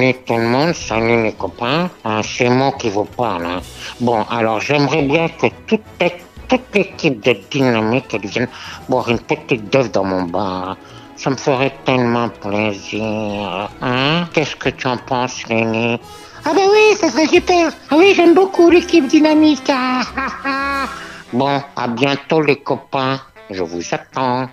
Salut tout le monde, salut les copains. Euh, c'est moi qui vous parle. hein. Bon, alors j'aimerais bien que toute, toute l'équipe de Dynamique vienne boire une petite dose dans mon bar. Ça me ferait tellement plaisir. Hein. Qu'est-ce que tu en penses, Lenny Ah bah oui, ça serait super. Ah oui, j'aime beaucoup l'équipe dynamique. Bon, à bientôt les copains. Je vous attends.